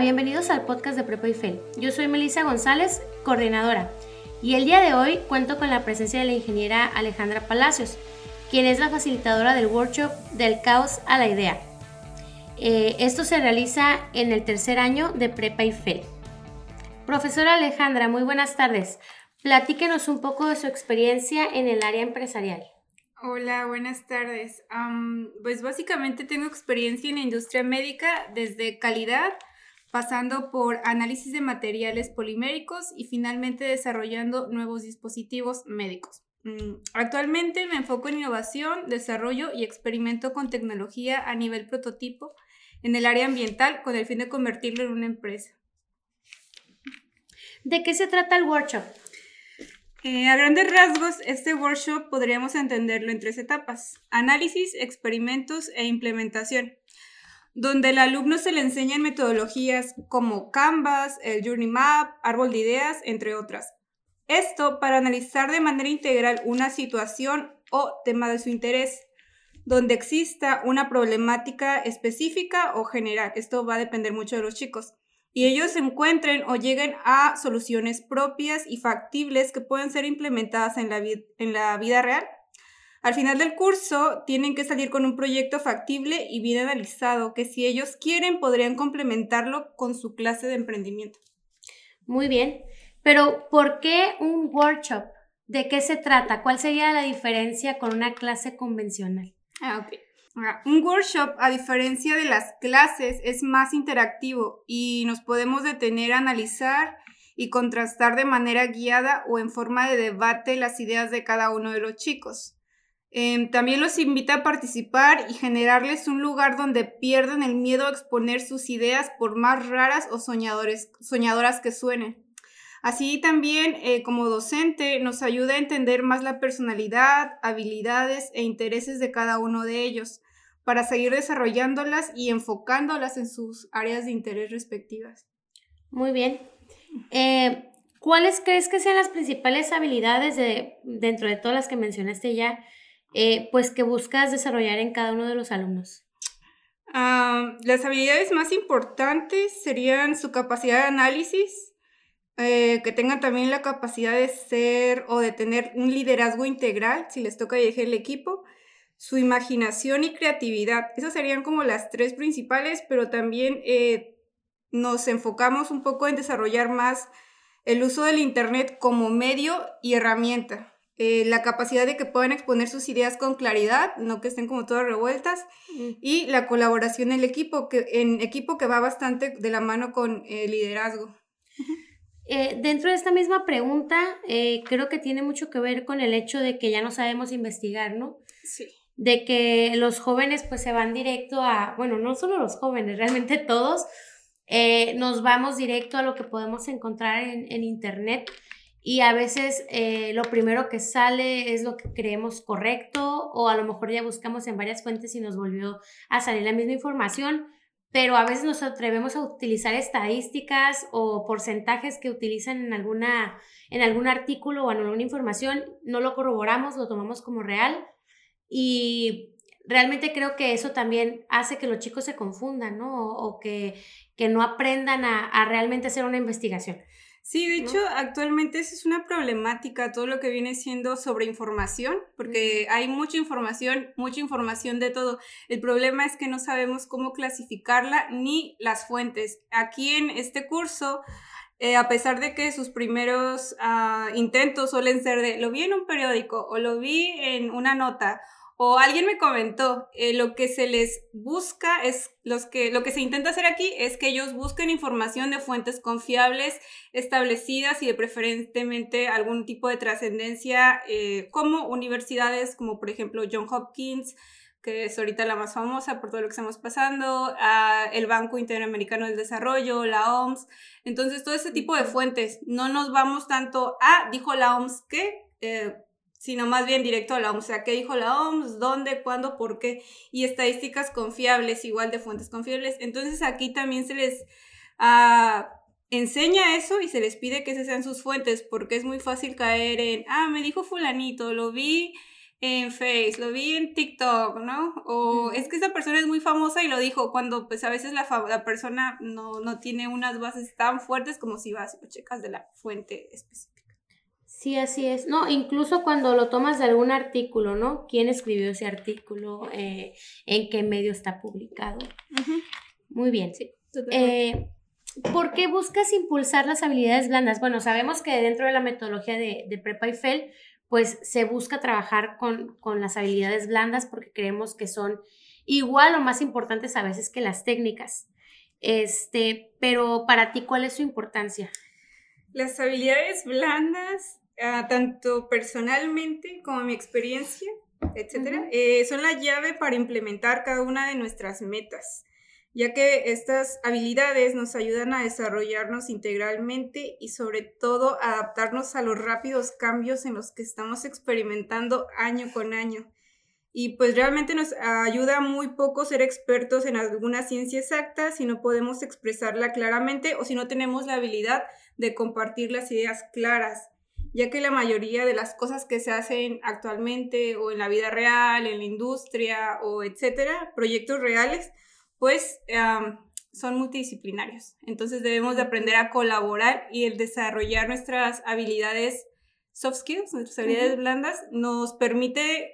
Bienvenidos al podcast de Prepa Fel. Yo soy Melissa González, coordinadora, y el día de hoy cuento con la presencia de la ingeniera Alejandra Palacios, quien es la facilitadora del workshop Del caos a la idea. Eh, esto se realiza en el tercer año de Prepa Fel. Profesora Alejandra, muy buenas tardes. Platíquenos un poco de su experiencia en el área empresarial. Hola, buenas tardes. pues básicamente tengo experiencia en la industria médica desde calidad, pasando por análisis de materiales poliméricos y finalmente desarrollando nuevos dispositivos médicos. Mm, actualmente me enfoco en innovación, desarrollo y experimento con tecnología a nivel prototipo en el área ambiental con el fin de convertirlo en una empresa. ¿De qué se trata el workshop? Eh, a grandes rasgos, este workshop podríamos entenderlo en tres etapas, análisis, experimentos e implementación, donde al alumno se le enseñan metodologías como Canvas, el Journey Map, Árbol de Ideas, entre otras. Esto para analizar de manera integral una situación o tema de su interés, donde exista una problemática específica o general. Esto va a depender mucho de los chicos y ellos encuentren o lleguen a soluciones propias y factibles que pueden ser implementadas en la, en la vida real. Al final del curso tienen que salir con un proyecto factible y bien analizado que si ellos quieren podrían complementarlo con su clase de emprendimiento. Muy bien, pero ¿por qué un workshop? ¿De qué se trata? ¿Cuál sería la diferencia con una clase convencional? Ah, ok. Un workshop, a diferencia de las clases, es más interactivo y nos podemos detener a analizar y contrastar de manera guiada o en forma de debate las ideas de cada uno de los chicos. Em, también los invita a participar y generarles un lugar donde pierdan el miedo a exponer sus ideas por más raras o soñadores, soñadoras que suenen. Así también, eh, como docente, nos ayuda a entender más la personalidad, habilidades e intereses de cada uno de ellos, para seguir desarrollándolas y enfocándolas en sus áreas de interés respectivas. Muy bien. Eh, ¿Cuáles crees que sean las principales habilidades de, dentro de todas las que mencionaste ya, eh, pues que buscas desarrollar en cada uno de los alumnos? Ah, las habilidades más importantes serían su capacidad de análisis, eh, que tengan también la capacidad de ser o de tener un liderazgo integral si les toca dirigir el equipo, su imaginación y creatividad. Esas serían como las tres principales, pero también eh, nos enfocamos un poco en desarrollar más el uso del Internet como medio y herramienta. Eh, la capacidad de que puedan exponer sus ideas con claridad, no que estén como todas revueltas, y la colaboración en el equipo, que, en equipo que va bastante de la mano con el liderazgo. Eh, dentro de esta misma pregunta, creo que tiene mucho que ver con el hecho de que ya no sabemos investigar, ¿no? Sí de que los jóvenes pues se van directo a, bueno, no solo los jóvenes, realmente todos, eh, nos vamos directo a lo que podemos encontrar en, Internet y a veces eh, lo primero que sale es lo que creemos correcto o a lo mejor ya buscamos en varias fuentes y nos volvió a salir la misma información, pero a veces nos atrevemos a utilizar estadísticas o porcentajes que utilizan en, alguna, en algún artículo o en alguna información, no lo corroboramos, lo tomamos como real y realmente creo que eso también hace que los chicos se confundan, ¿no? O, que, que, no aprendan a, realmente hacer una investigación. Sí, de hecho, actualmente esa es una problemática, todo lo que viene siendo sobre información, porque hay mucha información, mucha información de todo. El problema es que no sabemos cómo clasificarla ni las fuentes. Aquí en este curso, eh, a pesar de que sus primeros ah, intentos suelen ser de, lo vi en un periódico o lo vi en una nota o alguien me comentó, eh, lo que se les busca es, los que, lo que se intenta hacer aquí es que ellos busquen información de fuentes confiables, establecidas y de preferentemente algún tipo de trascendencia, eh, como universidades como por ejemplo John Hopkins, que es ahorita la más famosa por todo lo que estamos pasando, el Banco Interamericano del Desarrollo, la OMS. Entonces, todo ese tipo de fuentes, no nos vamos tanto a, dijo la OMS que, eh, sino más bien directo a la OMS. O sea, ¿qué dijo la OMS? ¿Dónde? ¿Cuándo? ¿Por qué? Y estadísticas confiables, igual de fuentes confiables. Entonces aquí también se les ah, enseña eso y se les pide que esas sean sus fuentes, porque es muy fácil caer en, ah, me dijo fulanito, lo vi en Face, lo vi en TikTok, ¿no? O es que esa persona es muy famosa y lo dijo cuando pues a veces la, la persona no, no, tiene unas bases tan fuertes como si vas y checas de la fuente específica. Sí, así es. No, incluso cuando lo tomas de algún artículo, ¿no? ¿Quién escribió ese artículo? Eh, ¿En qué medio está publicado? Muy bien. Sí, eh, ¿Por qué buscas impulsar las habilidades blandas? Bueno, sabemos que dentro de la metodología de, de Prepa y FEL pues se busca trabajar con, las habilidades blandas porque creemos que son igual o más importantes a veces que las técnicas. Este, pero para ti, ¿cuál es su importancia? Las habilidades blandas, tanto personalmente como mi experiencia, etcétera, eh, son la llave para implementar cada una de nuestras metas ya que estas habilidades nos ayudan a desarrollarnos integralmente y sobre todo adaptarnos a los rápidos cambios en los que estamos experimentando año con año. Y pues realmente nos ayuda muy poco ser expertos en alguna ciencia exacta si no podemos expresarla claramente o si no tenemos la habilidad de compartir las ideas claras, ya que la mayoría de las cosas que se hacen actualmente o en la vida real, en la industria o etcétera, proyectos reales, pues son multidisciplinarios. Entonces debemos de aprender a colaborar y el desarrollar nuestras habilidades soft skills, nuestras habilidades blandas, nos permite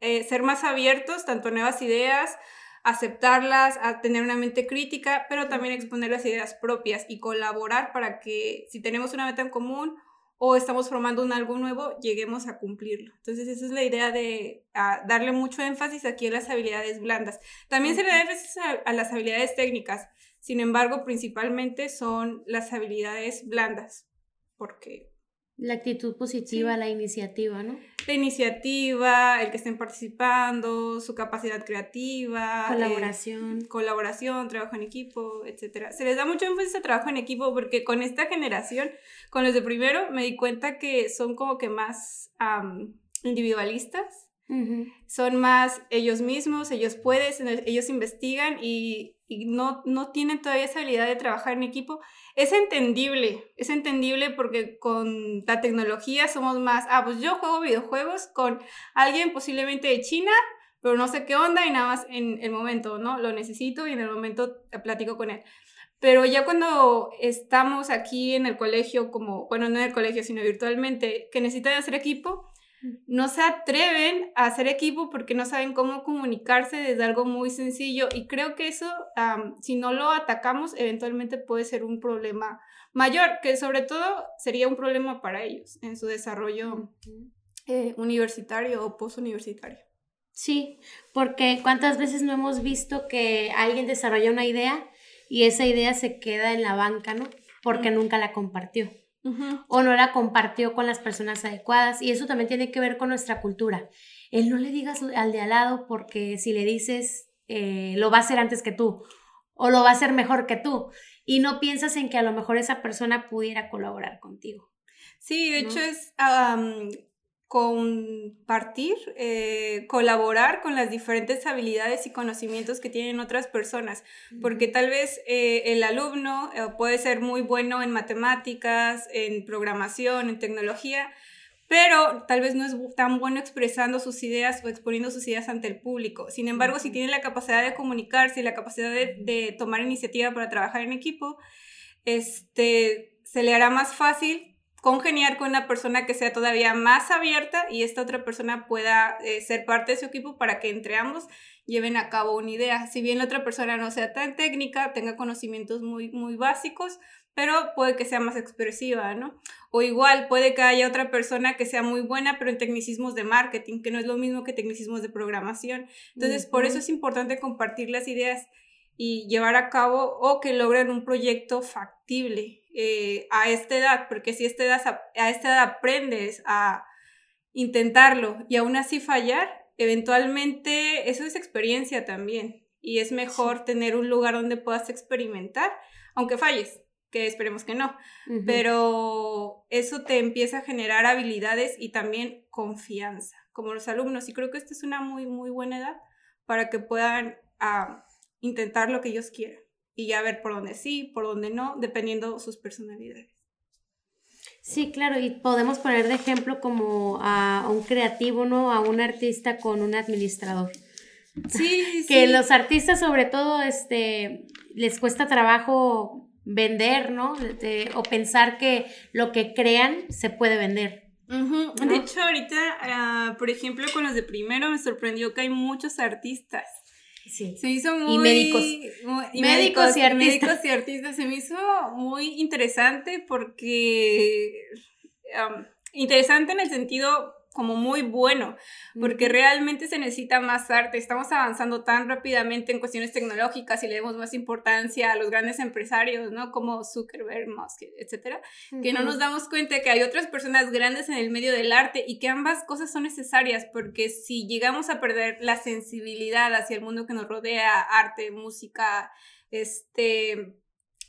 eh, ser más abiertos tanto a nuevas ideas, aceptarlas, a tener una mente crítica, pero también exponer las ideas propias y colaborar para que si tenemos una meta en común o estamos formando un algo nuevo, lleguemos a cumplirlo. Entonces, esa es la idea de ah, darle mucho énfasis aquí a las habilidades blandas. También se le da énfasis a, las habilidades técnicas, sin embargo, principalmente son las habilidades blandas, porque la actitud positiva, la iniciativa, ¿no? La iniciativa, el que estén participando, su capacidad creativa. Colaboración. colaboración, trabajo en equipo, etc. Se les da mucho énfasis a trabajo en equipo porque con esta generación, con los de primero, me di cuenta que son como que más individualistas. Son más ellos mismos, ellos pueden, ellos investigan y, y no, no tienen todavía esa habilidad de trabajar en equipo es entendible, es entendible porque con la tecnología somos más, ah, pues yo juego videojuegos con alguien posiblemente de China, pero no sé qué onda y nada más en el momento, ¿no? Lo necesito y en el momento platico con él. Pero ya cuando estamos aquí en el colegio, como, bueno, no en el colegio, sino virtualmente, que necesitan hacer equipo, no se atreven a hacer equipo porque no saben cómo comunicarse desde algo muy sencillo y creo que eso, si no lo atacamos, eventualmente puede ser un problema mayor, que sobre todo sería un problema para ellos en su desarrollo eh, universitario o postuniversitario. Sí, porque cuántas veces no hemos visto que alguien desarrolla una idea y esa idea se queda en la banca, ¿no? Porque nunca la compartió o no la compartió con las personas adecuadas. Y eso también tiene que ver con nuestra cultura. El no le digas al de al lado porque si le dices, eh, lo va a hacer antes que tú o lo va a hacer mejor que tú. Y no piensas en que a lo mejor esa persona pudiera colaborar contigo. Sí, de hecho es compartir, eh, colaborar con las diferentes habilidades y conocimientos que tienen otras personas, porque tal vez eh, el alumno eh, puede ser muy bueno en matemáticas, en programación, en tecnología, pero tal vez no es tan bueno expresando sus ideas o exponiendo sus ideas ante el público. Sin embargo, si tiene la capacidad de comunicarse y la capacidad de, de tomar iniciativa para trabajar en equipo, este, se le hará más fácil congeniar con una persona que sea todavía más abierta y esta otra persona pueda eh, ser parte de su equipo para que entre ambos lleven a cabo una idea. Si bien la otra persona no sea tan técnica, tenga conocimientos muy, muy básicos, pero puede que sea más expresiva, ¿no? O igual puede que haya otra persona que sea muy buena, pero en tecnicismos de marketing, que no es lo mismo que tecnicismos de programación. Entonces, por eso es importante compartir las ideas y llevar a cabo o que logren un proyecto factible eh, a esta edad, porque si esta, edad, a esta edad aprendes a intentarlo y aún así fallar, eventualmente eso es experiencia también y es mejor tener un lugar donde puedas experimentar, aunque falles, que esperemos que no, pero eso te empieza a generar habilidades y también confianza, como los alumnos, y creo que esta es una muy, muy buena edad para que puedan ah, intentar lo que ellos quieran y ya ver por dónde sí, por dónde no, dependiendo sus personalidades. Sí, claro, y podemos poner de ejemplo como a, un creativo, ¿no? A un artista con un administrador. Sí, que los artistas sobre todo este les cuesta trabajo vender, ¿no? o pensar que lo que crean se puede vender. De hecho, ahorita, ah, por ejemplo, con los de primero me sorprendió que hay muchos artistas. Sí. Se hizo muy... Y médicos. médicos, y artistas. Médicos y artistas. Se me hizo muy interesante porque... interesante en el sentido como muy bueno, porque realmente se necesita más arte. Estamos avanzando tan rápidamente en cuestiones tecnológicas y le damos más importancia a los grandes empresarios, ¿no? Como Zuckerberg, Musk, etcétera, que no nos damos cuenta que hay otras personas grandes en el medio del arte y que ambas cosas son necesarias, porque si llegamos a perder la sensibilidad hacia el mundo que nos rodea, arte, música, este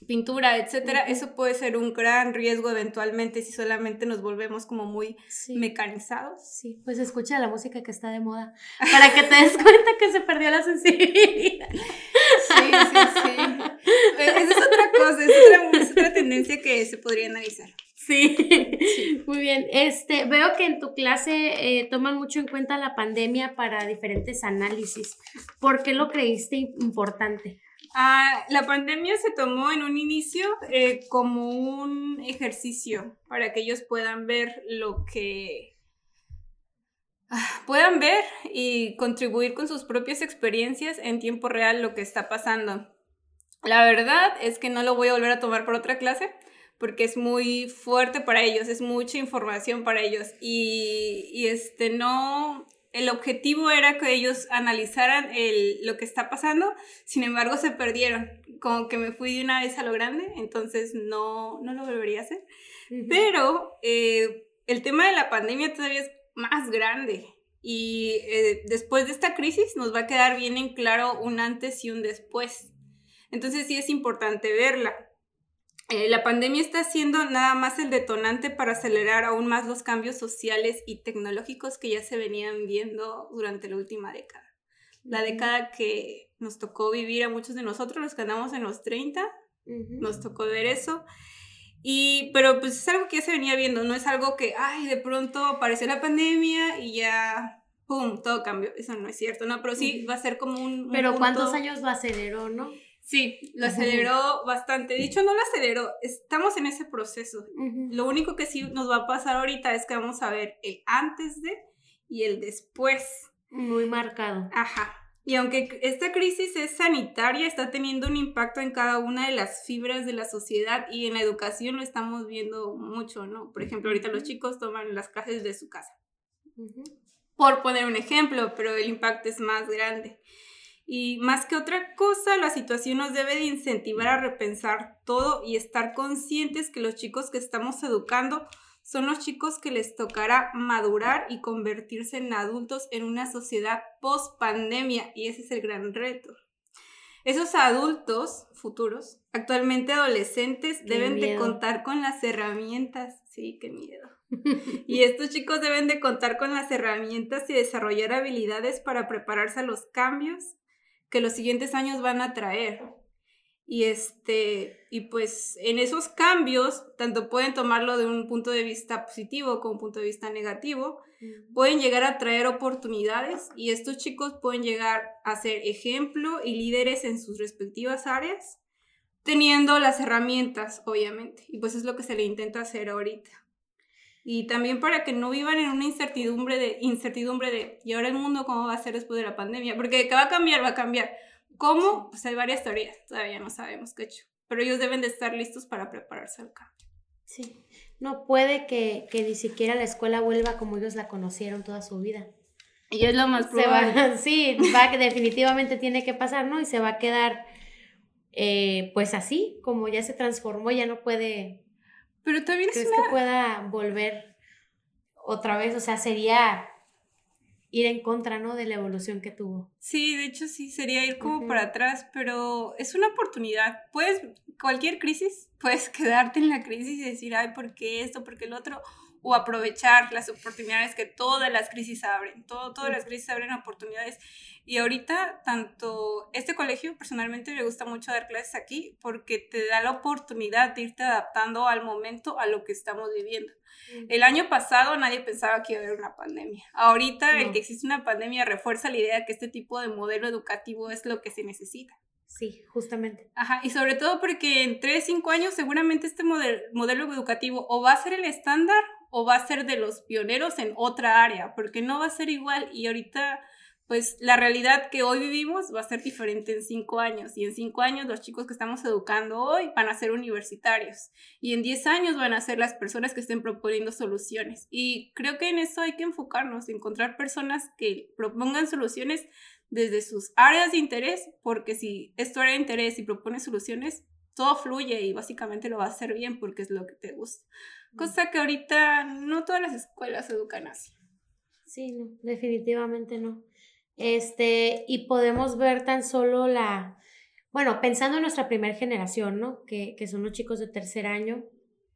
pintura, etcétera, eso puede ser un gran riesgo eventualmente si solamente nos volvemos como muy mecanizados. Sí, pues escucha la música que está de moda para que te des cuenta que se perdió la sensibilidad. Sí, sí, sí. Esa es otra cosa, es otra, tendencia que se podría analizar. Sí. muy bien. Este, veo que en tu clase eh, toman mucho en cuenta la pandemia para diferentes análisis. ¿Por qué lo creíste importante? Ah, la pandemia se tomó en un inicio eh, como un ejercicio para que ellos puedan ver lo que ah, puedan ver y contribuir con sus propias experiencias en tiempo real lo que está pasando. La verdad es que no lo voy a volver a tomar por otra clase porque es muy fuerte para ellos, es mucha información para ellos y, y este no el objetivo era que ellos analizaran el, lo que está pasando, sin embargo se perdieron, como que me fui de una vez a lo grande, entonces no, no lo volvería a hacer. Pero eh, el tema de la pandemia todavía es más grande y eh, después de esta crisis nos va a quedar bien en claro un antes y un después. Entonces sí es importante verla. Eh, la pandemia está siendo nada más el detonante para acelerar aún más los cambios sociales y tecnológicos que ya se venían viendo durante la última década. La década que nos tocó vivir a muchos de nosotros, los que andamos en los 30, nos tocó ver eso. Y, pero pues es algo que ya se venía viendo, no es algo que, ay, de pronto apareció la pandemia y ya, ¡pum!, todo cambió. Eso no es cierto, ¿no? Pero sí va a ser como un... pero ¿cuántos años lo aceleró, no? Sí, lo aceleró bastante. Dicho, no lo aceleró, estamos en ese proceso. Lo único que sí nos va a pasar ahorita es que vamos a ver el antes de y el después. Muy marcado. Ajá. Y aunque esta crisis es sanitaria, está teniendo un impacto en cada una de las fibras de la sociedad y en la educación lo estamos viendo mucho, ¿no? Por ejemplo, ahorita los chicos toman las clases de su casa. Por poner un ejemplo, pero el impacto es más grande. Y más que otra cosa, la situación nos debe de incentivar a repensar todo y estar conscientes que los chicos que estamos educando son los chicos que les tocará madurar y convertirse en adultos en una sociedad post pandemia y ese es el gran reto. Esos adultos futuros, actualmente adolescentes, deben de contar con las herramientas, sí, qué miedo. y estos chicos deben de contar con las herramientas y desarrollar habilidades para prepararse a los cambios que los siguientes años van a traer. Y este, y pues en esos cambios, tanto pueden tomarlo de un punto de vista positivo como un punto de vista negativo, pueden llegar a traer oportunidades y estos chicos pueden llegar a ser ejemplo y líderes en sus respectivas áreas, teniendo las herramientas, obviamente. Y pues es lo que se le intenta hacer ahorita. Y también para que no vivan en una incertidumbre de, incertidumbre de, ¿y ahora el mundo cómo va a ser después de la pandemia? Porque que va a cambiar, va a cambiar. ¿Cómo? Pues hay varias teorías, todavía no sabemos qué hecho. Pero ellos deben de estar listos para prepararse al cambio. Sí, no puede que, que ni siquiera la escuela vuelva como ellos la conocieron toda su vida. Y es lo más probable. sí, va, definitivamente tiene que pasar, ¿no? Y se va a quedar, eh, pues así, como ya se transformó, ya no puede pero también es que pueda volver otra vez? O sea, sería ir en contra, ¿no? De la evolución que tuvo. Sí, de hecho sí, sería ir como para atrás, pero es una oportunidad. Puedes, cualquier crisis, puedes quedarte en la crisis y decir, ay, ¿por qué esto? ¿Por qué el otro? o aprovechar las oportunidades que todas las crisis abren. Todo, todas las crisis abren oportunidades. Y ahorita, tanto este colegio, personalmente me gusta mucho dar clases aquí porque te da la oportunidad de irte adaptando al momento, a lo que estamos viviendo. El año pasado nadie pensaba que iba a haber una pandemia. Ahorita el que existe una pandemia refuerza la idea de que este tipo de modelo educativo es lo que se necesita. Sí, justamente. Ajá, y sobre todo porque en 3, 5 años seguramente este modelo educativo o va a ser el estándar o va a ser de los pioneros en otra área, porque no va a ser igual y ahorita pues la realidad que hoy vivimos va a ser diferente en cinco años y en cinco años los chicos que estamos educando hoy van a ser universitarios y en diez años van a ser las personas que estén proponiendo soluciones y creo que en eso hay que enfocarnos, encontrar personas que propongan soluciones desde sus áreas de interés, porque si es tu área de interés y propone soluciones, todo fluye y básicamente lo va a hacer bien porque es lo que te gusta. Cosa que ahorita no todas las escuelas educan así. Sí, no, definitivamente no. Este, y podemos ver tan solo la, bueno, pensando en nuestra primera generación, ¿no? Que, que son los chicos de tercer año,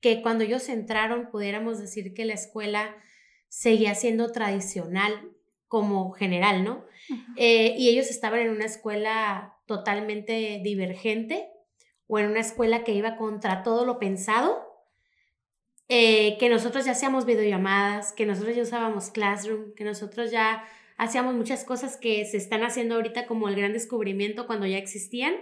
que cuando ellos entraron pudiéramos decir que la escuela seguía siendo tradicional como general, ¿no? Eh, y ellos estaban en una escuela totalmente divergente o en una escuela que iba contra todo lo pensado, eh, que nosotros ya hacíamos videollamadas, que nosotros ya usábamos Classroom, que nosotros ya hacíamos muchas cosas que se están haciendo ahorita como el gran descubrimiento cuando ya existían.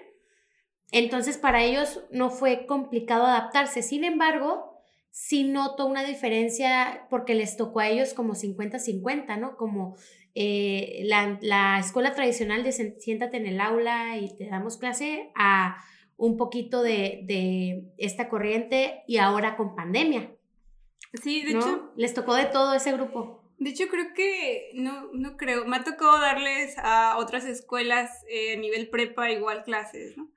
Entonces para ellos no fue complicado adaptarse. Sin embargo, sí noto una diferencia porque les tocó a ellos como 50-50, ¿no? Como eh, la, la, escuela tradicional de siéntate en el aula y te damos clase a un poquito de, de esta corriente y ahora con pandemia. Sí, de hecho. Les tocó de todo ese grupo. De hecho, creo que, no, no creo, me ha tocado darles a otras escuelas eh, a nivel prepa igual clases, ¿no?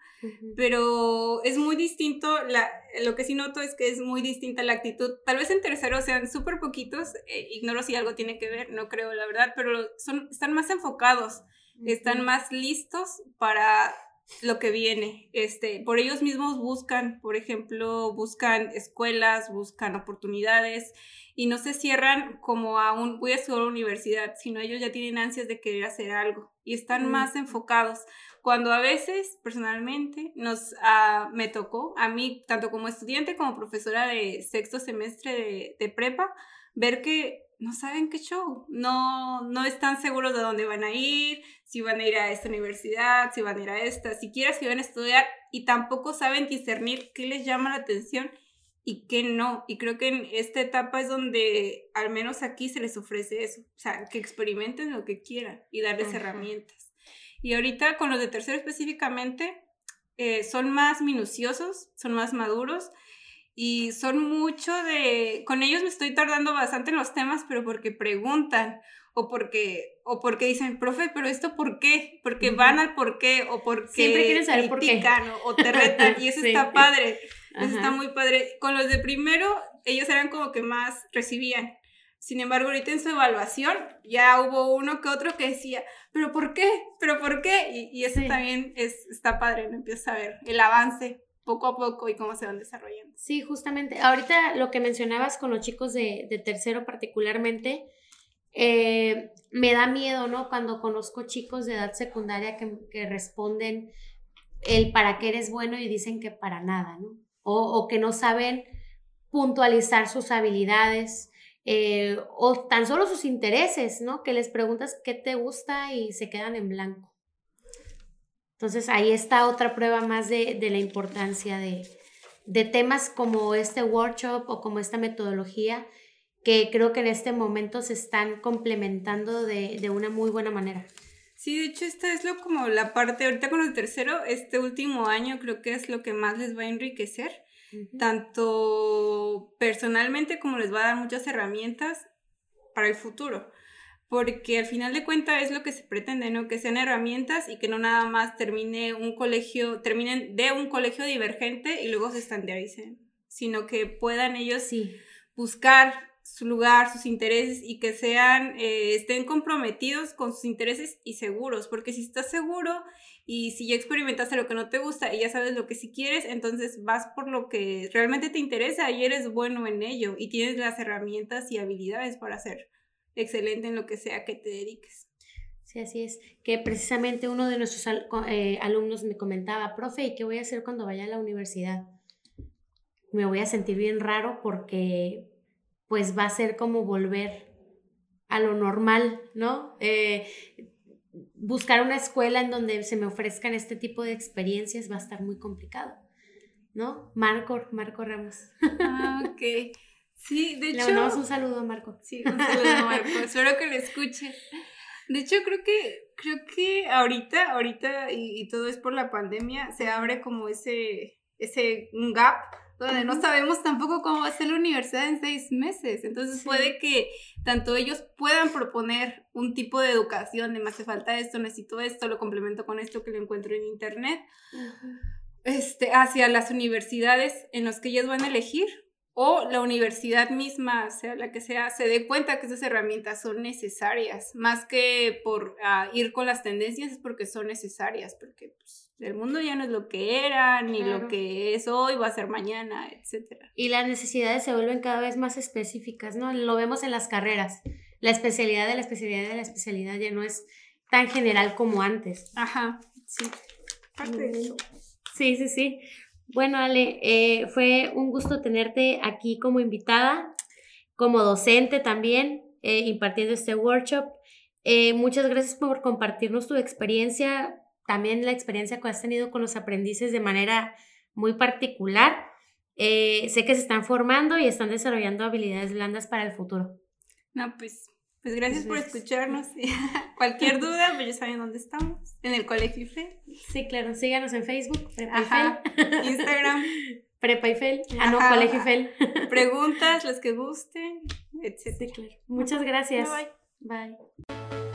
Pero es muy distinto, la, lo que sí noto es que es muy distinta la actitud. Tal vez en tercero sean súper poquitos, eh, ignoro si algo tiene que ver, no creo la verdad, pero son, están más enfocados, están más listos para lo que viene. Este, por ellos mismos buscan, por ejemplo, buscan escuelas, buscan oportunidades y no se cierran como a un voy a estudiar a la universidad, sino ellos ya tienen ansias de querer hacer algo y están más enfocados. Cuando a veces, personalmente, nos uh, me tocó, a mí, tanto como estudiante como profesora de sexto semestre de, de prepa, ver que no saben qué show, no, no están seguros de dónde van a ir, si van a ir a esta universidad, si van a ir a esta, si van a estudiar y tampoco saben discernir qué les llama la atención y qué no. Y creo que en esta etapa es donde al menos aquí se les ofrece eso, o sea, que experimenten lo que quieran y darles herramientas. Y ahorita con los de tercero específicamente, eh, son más minuciosos, son más maduros y son mucho de, con ellos me estoy tardando bastante en los temas, pero porque preguntan o porque, o porque dicen, profe, pero esto por qué, porque van al por qué o porque Siempre quieren saber por qué. o te retan y eso está padre, eso está muy padre. Con los de primero, ellos eran como que más recibían. Sin embargo, ahorita en su evaluación ya hubo uno que otro que decía, pero ¿por qué? ¿Pero por qué? Y, y eso también es, está padre, ¿no? Empieza a ver el avance poco a poco y cómo se van desarrollando. Sí, justamente. Ahorita lo que mencionabas con los chicos de, de tercero particularmente, eh, me da miedo, ¿no? Cuando conozco chicos de edad secundaria que, responden el para qué eres bueno y dicen que para nada, ¿no? O, o que no saben puntualizar sus habilidades eh, o tan solo sus intereses, ¿no? Que les preguntas qué te gusta y se quedan en blanco. Entonces ahí está otra prueba más de, la importancia de, temas como este workshop o como esta metodología que creo que en este momento se están complementando de, una muy buena manera. Sí, de hecho esta es lo como la parte, ahorita con el tercero, este último año creo que es lo que más les va a enriquecer, tanto personalmente como les va a dar muchas herramientas para el futuro porque al final de cuentas es lo que se pretende, ¿no? Que sean herramientas y que no nada más termine un colegio, terminen de un colegio divergente y luego se estandaricen, sino que puedan ellos sí. buscar su lugar, sus intereses y que sean, eh, estén comprometidos con sus intereses y seguros, porque si estás seguro y si ya experimentaste lo que no te gusta y ya sabes lo que sí quieres, entonces vas por lo que realmente te interesa y eres bueno en ello y tienes las herramientas y habilidades para ser excelente en lo que sea que te dediques. Sí, así es. Que precisamente uno de nuestros eh, alumnos me comentaba, profe, ¿y qué voy a hacer cuando vaya a la universidad? Me voy a sentir bien raro porque pues va a ser como volver a lo normal, ¿no? Eh, buscar una escuela en donde se me ofrezcan este tipo de experiencias va a estar muy complicado, ¿no? Marco, Marco Ramos. Ah, ok. Sí, de hecho. Le mandamos un saludo a Marco. Sí, un saludo a Marco. Espero que lo escuche. De hecho, creo que, creo que ahorita, ahorita, y, todo es por la pandemia, se abre como ese, ese un gap donde no sabemos tampoco cómo va a ser la universidad en seis meses. Entonces puede que tanto ellos puedan proponer un tipo de educación de me hace falta esto, necesito esto, lo complemento con esto que lo encuentro en internet, este, hacia las universidades en las que ellos van a elegir o la universidad misma, sea la que sea, se dé cuenta que esas herramientas son necesarias, más que por ah, ir con las tendencias, es porque son necesarias, porque pues, el mundo ya no es lo que era, ni lo que es hoy, va a ser mañana, etc. Y las necesidades se vuelven cada vez más específicas, ¿no? Lo vemos en las carreras. La especialidad de la especialidad de la especialidad ya no es tan general como antes. Ajá, sí. Sí, sí, sí. Bueno, Ale, eh, fue un gusto tenerte aquí como invitada, como docente también, eh, impartiendo este workshop. Eh, muchas gracias por compartirnos tu experiencia, también la experiencia que has tenido con los aprendices de manera muy particular. sé que se están formando y están desarrollando habilidades blandas para el futuro. No, pues pues gracias por escucharnos. Cualquier duda, pues ya saben dónde estamos. En el Colegio IFE. Sí, claro. Síganos en Facebook, Prepa Instagram. Prepa IFEL. Ah, no, Colegio IFEL. Preguntas, las que gusten, etc. Sí, claro. Muchas gracias. bye. Bye.